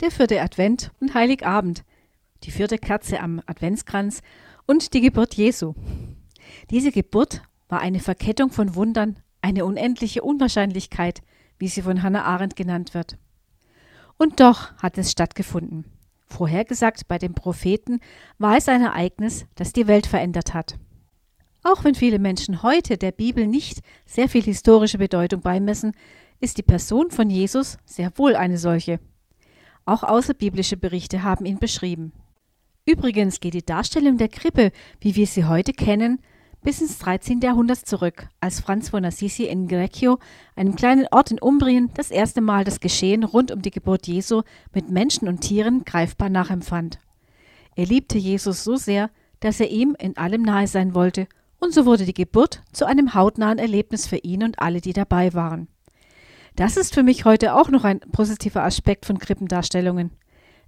der vierte Advent und Heiligabend, die vierte Kerze am Adventskranz und die Geburt Jesu. Diese Geburt war eine Verkettung von Wundern, eine unendliche Unwahrscheinlichkeit, wie sie von Hannah Arendt genannt wird. Und doch hat es stattgefunden. Vorhergesagt bei den Propheten war es ein Ereignis, das die Welt verändert hat. Auch wenn viele Menschen heute der Bibel nicht sehr viel historische Bedeutung beimessen, ist die Person von Jesus sehr wohl eine solche. Auch außerbiblische Berichte haben ihn beschrieben. Übrigens geht die Darstellung der Krippe, wie wir sie heute kennen, bis ins 13. Jahrhundert zurück, als Franz von Assisi in Greccio, einem kleinen Ort in Umbrien, das erste Mal das Geschehen rund um die Geburt Jesu mit Menschen und Tieren greifbar nachempfand. Er liebte Jesus so sehr, dass er ihm in allem nahe sein wollte, und so wurde die Geburt zu einem hautnahen Erlebnis für ihn und alle, die dabei waren. Das ist für mich heute auch noch ein positiver Aspekt von Krippendarstellungen.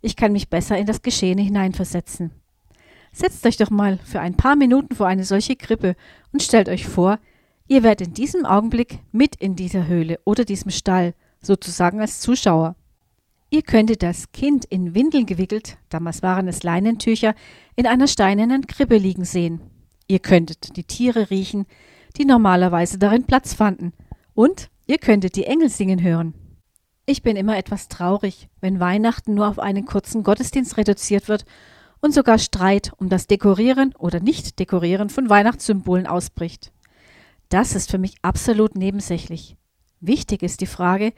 Ich kann mich besser in das Geschehene hineinversetzen. Setzt euch doch mal für ein paar Minuten vor eine solche Krippe und stellt euch vor, ihr werdet in diesem Augenblick mit in dieser Höhle oder diesem Stall, sozusagen als Zuschauer. Ihr könntet das Kind in Windeln gewickelt, damals waren es Leinentücher, in einer steinernen Krippe liegen sehen. Ihr könntet die Tiere riechen, die normalerweise darin Platz fanden, und ihr könntet die Engel singen hören. Ich bin immer etwas traurig, wenn Weihnachten nur auf einen kurzen Gottesdienst reduziert wird und sogar Streit um das Dekorieren oder Nicht-Dekorieren von Weihnachtssymbolen ausbricht. Das ist für mich absolut nebensächlich. Wichtig ist die Frage,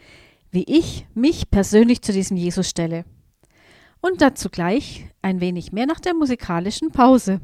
wie ich mich persönlich zu diesem Jesus stelle. Und dazu gleich ein wenig mehr nach der musikalischen Pause.